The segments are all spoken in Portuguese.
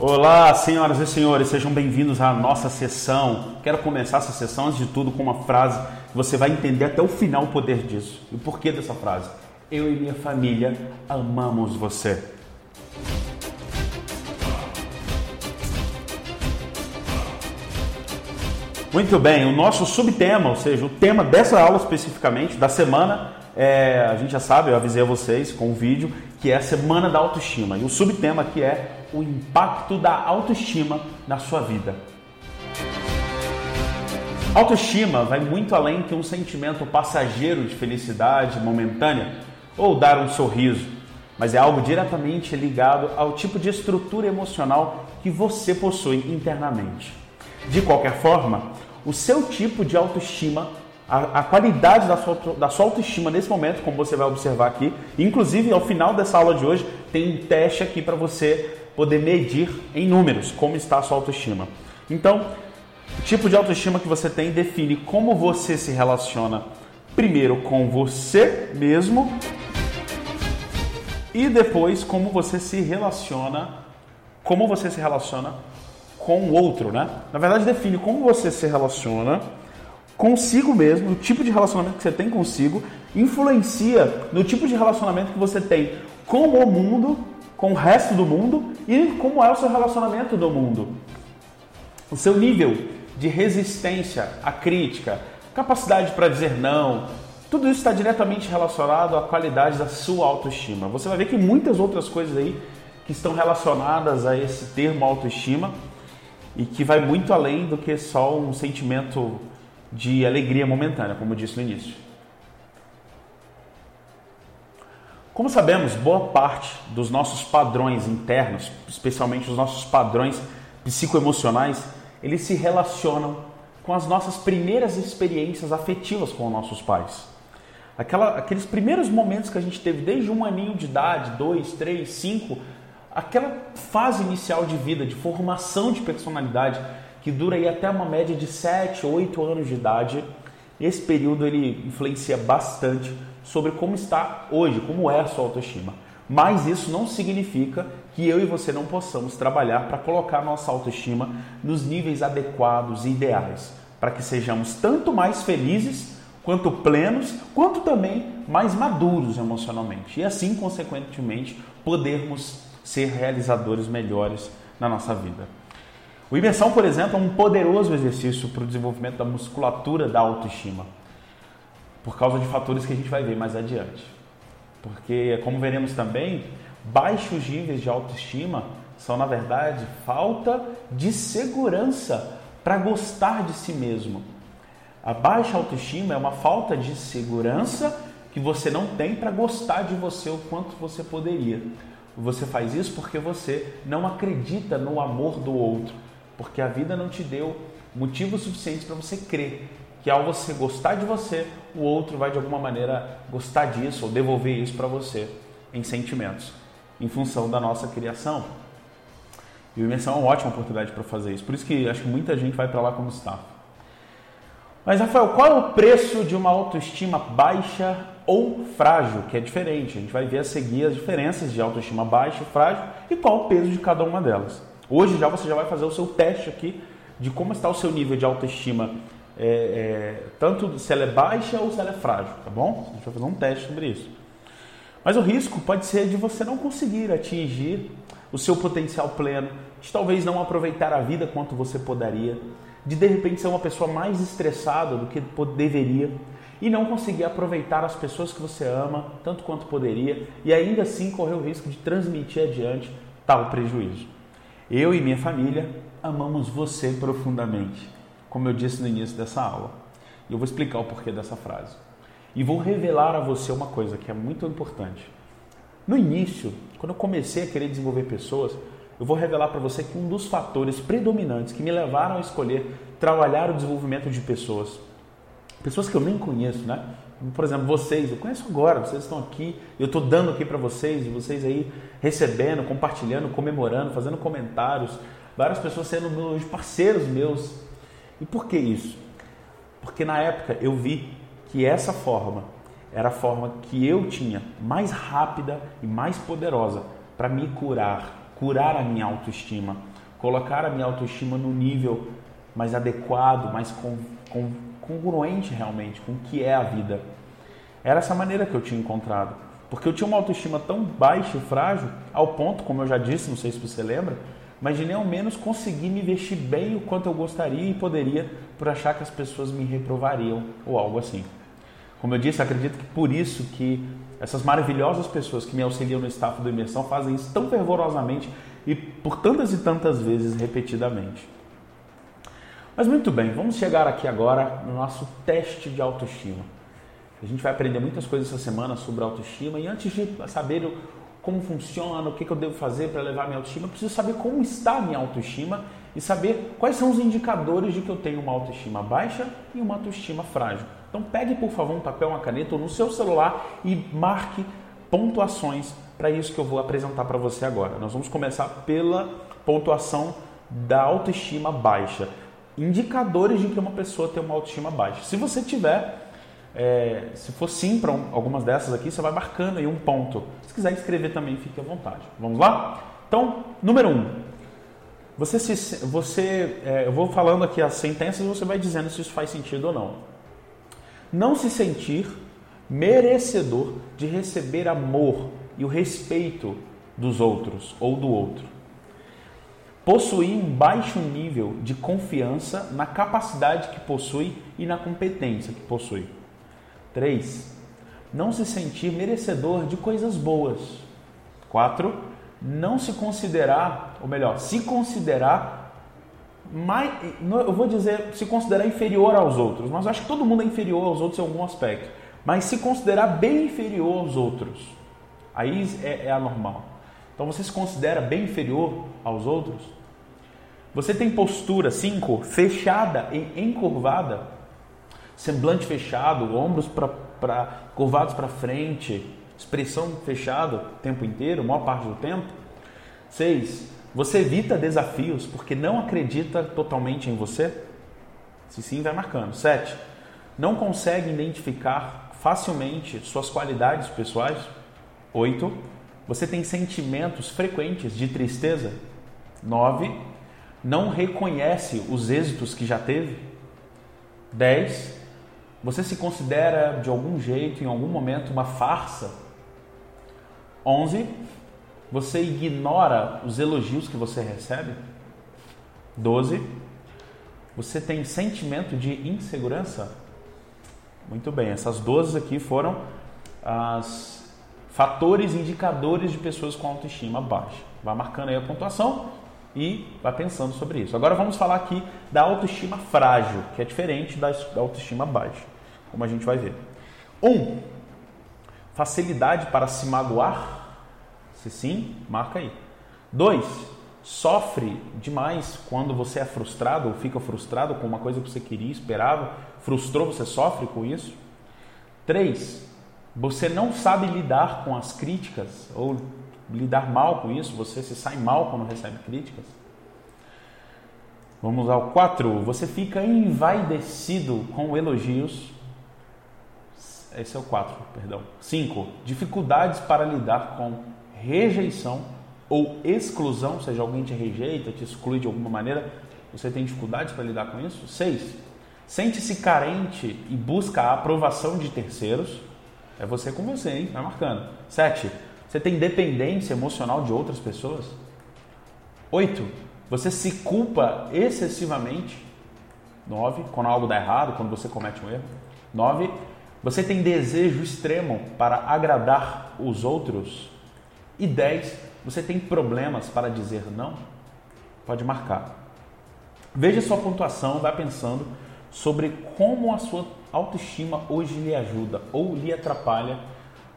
Olá, senhoras e senhores, sejam bem-vindos à nossa sessão. Quero começar essa sessão, antes de tudo, com uma frase que você vai entender até o final o poder disso. E o porquê dessa frase. Eu e minha família amamos você. Muito bem, o nosso subtema, ou seja, o tema dessa aula especificamente, da semana, é, a gente já sabe, eu avisei a vocês com o vídeo, que é a Semana da Autoestima. E o subtema aqui é o impacto da autoestima na sua vida. Autoestima vai muito além que um sentimento passageiro de felicidade momentânea ou dar um sorriso, mas é algo diretamente ligado ao tipo de estrutura emocional que você possui internamente. De qualquer forma, o seu tipo de autoestima, a, a qualidade da sua, da sua autoestima nesse momento, como você vai observar aqui, inclusive ao final dessa aula de hoje, tem um teste aqui para você poder medir em números como está a sua autoestima. Então, o tipo de autoestima que você tem define como você se relaciona primeiro com você mesmo e depois como você se relaciona, como você se relaciona com o outro, né? Na verdade, define como você se relaciona consigo mesmo, o tipo de relacionamento que você tem consigo, influencia no tipo de relacionamento que você tem com o mundo com o resto do mundo e como é o seu relacionamento do mundo. O seu nível de resistência à crítica, capacidade para dizer não, tudo isso está diretamente relacionado à qualidade da sua autoestima. Você vai ver que muitas outras coisas aí que estão relacionadas a esse termo autoestima e que vai muito além do que só um sentimento de alegria momentânea, como eu disse no início. Como sabemos, boa parte dos nossos padrões internos, especialmente os nossos padrões psicoemocionais, eles se relacionam com as nossas primeiras experiências afetivas com nossos pais. Aquela, aqueles primeiros momentos que a gente teve desde um aninho de idade, dois, três, cinco, aquela fase inicial de vida, de formação de personalidade, que dura aí até uma média de sete, oito anos de idade, esse período ele influencia bastante sobre como está hoje, como é a sua autoestima. Mas isso não significa que eu e você não possamos trabalhar para colocar nossa autoestima nos níveis adequados e ideais, para que sejamos tanto mais felizes, quanto plenos, quanto também mais maduros emocionalmente. E assim, consequentemente, podermos ser realizadores melhores na nossa vida. O imersão, por exemplo, é um poderoso exercício para o desenvolvimento da musculatura da autoestima por causa de fatores que a gente vai ver mais adiante. Porque, como veremos também, baixos níveis de autoestima são, na verdade, falta de segurança para gostar de si mesmo. A baixa autoestima é uma falta de segurança que você não tem para gostar de você o quanto você poderia. Você faz isso porque você não acredita no amor do outro, porque a vida não te deu motivos suficientes para você crer que ao você gostar de você, o outro vai de alguma maneira gostar disso ou devolver isso para você em sentimentos, em função da nossa criação. E o imersão é uma ótima oportunidade para fazer isso. Por isso que acho que muita gente vai para lá como staff. Mas Rafael, qual é o preço de uma autoestima baixa ou frágil? Que é diferente. A gente vai ver a seguir as diferenças de autoestima baixa e frágil e qual o peso de cada uma delas. Hoje já você já vai fazer o seu teste aqui de como está o seu nível de autoestima é, é, tanto se ela é baixa ou se ela é frágil, tá bom? A gente vai fazer um teste sobre isso. Mas o risco pode ser de você não conseguir atingir o seu potencial pleno, de talvez não aproveitar a vida quanto você poderia, de de repente ser uma pessoa mais estressada do que deveria e não conseguir aproveitar as pessoas que você ama tanto quanto poderia e ainda assim correr o risco de transmitir adiante tal prejuízo. Eu e minha família amamos você profundamente como eu disse no início dessa aula. E eu vou explicar o porquê dessa frase. E vou revelar a você uma coisa que é muito importante. No início, quando eu comecei a querer desenvolver pessoas, eu vou revelar para você que um dos fatores predominantes que me levaram a escolher trabalhar o desenvolvimento de pessoas, pessoas que eu nem conheço, né? Por exemplo, vocês, eu conheço agora, vocês estão aqui, eu estou dando aqui para vocês, e vocês aí recebendo, compartilhando, comemorando, fazendo comentários, várias pessoas sendo meus parceiros meus e por que isso? Porque na época eu vi que essa forma era a forma que eu tinha mais rápida e mais poderosa para me curar, curar a minha autoestima, colocar a minha autoestima no nível mais adequado, mais con, con, congruente realmente com o que é a vida. Era essa maneira que eu tinha encontrado. Porque eu tinha uma autoestima tão baixa e frágil, ao ponto, como eu já disse, não sei se você lembra, mas de nem ao menos conseguir me vestir bem o quanto eu gostaria e poderia por achar que as pessoas me reprovariam ou algo assim. Como eu disse, acredito que por isso que essas maravilhosas pessoas que me auxiliam no staff do Imersão fazem isso tão fervorosamente e por tantas e tantas vezes repetidamente. Mas muito bem, vamos chegar aqui agora no nosso teste de autoestima. A gente vai aprender muitas coisas essa semana sobre autoestima e antes de saber como funciona, o que, eu devo fazer para levar minha autoestima, eu preciso saber como está a minha autoestima e saber quais são os indicadores de que eu tenho uma autoestima baixa e uma autoestima frágil. Então pegue por favor um papel, uma caneta ou no seu celular e marque pontuações para isso que eu vou apresentar para você agora. Nós vamos começar pela pontuação da autoestima baixa. Indicadores de que uma pessoa tem uma autoestima baixa. Se você tiver é, se for sim para um, algumas dessas aqui, você vai marcando aí um ponto. Se quiser escrever também, fique à vontade. Vamos lá? Então, número um. Você, se, você é, eu vou falando aqui as sentenças e você vai dizendo se isso faz sentido ou não. Não se sentir merecedor de receber amor e o respeito dos outros ou do outro. Possuir um baixo nível de confiança na capacidade que possui e na competência que possui. 3. Não se sentir merecedor de coisas boas. 4. Não se considerar, ou melhor, se considerar mais, eu vou dizer, se considerar inferior aos outros, mas acho que todo mundo é inferior aos outros em algum aspecto, mas se considerar bem inferior aos outros, aí é, é anormal. Então você se considera bem inferior aos outros? Você tem postura, 5, fechada e encurvada? semblante fechado, ombros pra, pra, curvados para frente, expressão fechada o tempo inteiro, maior parte do tempo. 6. Você evita desafios porque não acredita totalmente em você? Se sim, vai marcando. 7. Não consegue identificar facilmente suas qualidades pessoais? 8. Você tem sentimentos frequentes de tristeza? 9. Não reconhece os êxitos que já teve? 10. Você se considera de algum jeito, em algum momento, uma farsa? 11. Você ignora os elogios que você recebe? 12. Você tem sentimento de insegurança? Muito bem, essas 12 aqui foram as fatores indicadores de pessoas com autoestima baixa. Vai marcando aí a pontuação e vai pensando sobre isso. Agora vamos falar aqui da autoestima frágil, que é diferente da autoestima baixa, como a gente vai ver. Um, facilidade para se magoar? Se sim, marca aí. Dois, sofre demais quando você é frustrado ou fica frustrado com uma coisa que você queria, esperava, frustrou, você sofre com isso? Três, você não sabe lidar com as críticas ou lidar mal com isso, você se sai mal quando recebe críticas. Vamos ao 4. Você fica envaidecido com elogios. Esse é o 4, perdão. 5. Dificuldades para lidar com rejeição ou exclusão, ou seja, alguém te rejeita, te exclui de alguma maneira, você tem dificuldades para lidar com isso? 6. Sente-se carente e busca a aprovação de terceiros. É você com você, hein? Vai marcando. 7 você tem dependência emocional de outras pessoas? Oito, você se culpa excessivamente? Nove, quando algo dá errado, quando você comete um erro. Nove, você tem desejo extremo para agradar os outros? E dez, você tem problemas para dizer não? Pode marcar. Veja sua pontuação, vá pensando sobre como a sua autoestima hoje lhe ajuda ou lhe atrapalha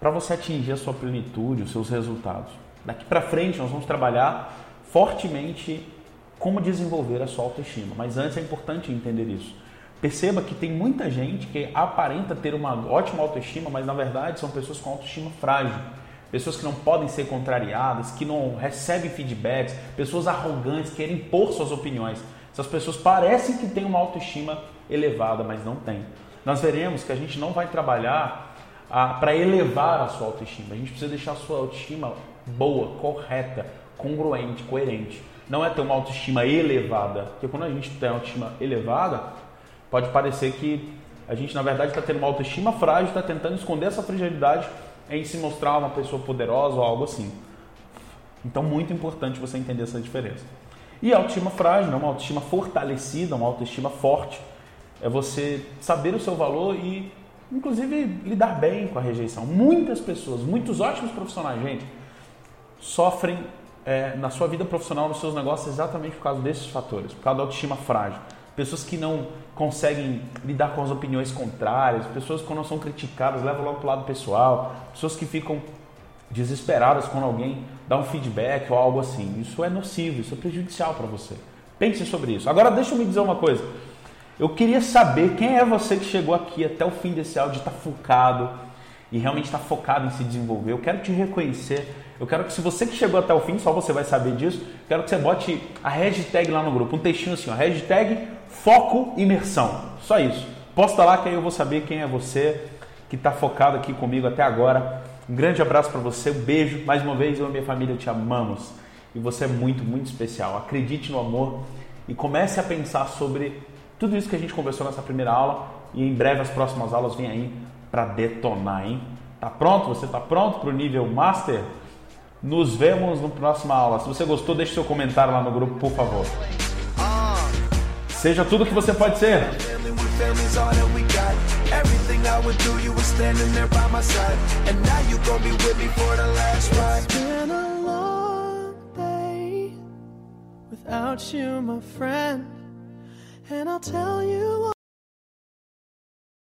para você atingir a sua plenitude, os seus resultados. Daqui para frente nós vamos trabalhar fortemente como desenvolver a sua autoestima, mas antes é importante entender isso. Perceba que tem muita gente que aparenta ter uma ótima autoestima, mas na verdade são pessoas com autoestima frágil, pessoas que não podem ser contrariadas, que não recebem feedbacks, pessoas arrogantes, que querem impor suas opiniões. Essas pessoas parecem que têm uma autoestima elevada, mas não têm. Nós veremos que a gente não vai trabalhar para elevar a sua autoestima. A gente precisa deixar a sua autoestima boa, correta, congruente, coerente. não é ter uma autoestima elevada. Porque quando a gente tem autoestima elevada, pode parecer que a gente, na verdade, está tendo uma autoestima frágil, está tentando esconder essa fragilidade em se mostrar uma pessoa poderosa ou algo assim. Então, muito importante você entender essa diferença. E autoestima frágil, não uma autoestima fortalecida, uma autoestima forte, é você saber o seu valor e, inclusive, lidar bem com a rejeição. Muitas pessoas, muitos ótimos profissionais, gente, sofrem é, na sua vida profissional, nos seus negócios, exatamente por causa desses fatores, por causa da autoestima frágil pessoas que não conseguem lidar com as opiniões contrárias, pessoas que quando são criticadas levam logo para o lado pessoal, pessoas que ficam desesperadas quando alguém dá um feedback ou algo assim. Isso é nocivo, isso é prejudicial para você. Pense sobre isso. Agora deixa eu me dizer uma coisa. Eu queria saber quem é você que chegou aqui até o fim desse áudio, está focado e realmente está focado em se desenvolver. Eu quero te reconhecer eu quero que se você que chegou até o fim, só você vai saber disso, quero que você bote a hashtag lá no grupo, um textinho assim, ó, hashtag foco imersão. Só isso. Posta lá que aí eu vou saber quem é você que está focado aqui comigo até agora. Um grande abraço para você, um beijo. Mais uma vez, eu e minha família te amamos. E você é muito, muito especial. Acredite no amor e comece a pensar sobre tudo isso que a gente conversou nessa primeira aula. E em breve as próximas aulas vêm aí para detonar, hein? Tá pronto? Você tá pronto para o nível Master? Nos vemos na próxima aula. Se você gostou, deixe seu comentário lá no grupo, por favor. Seja tudo que você pode ser. without you, my friend. And I'll tell you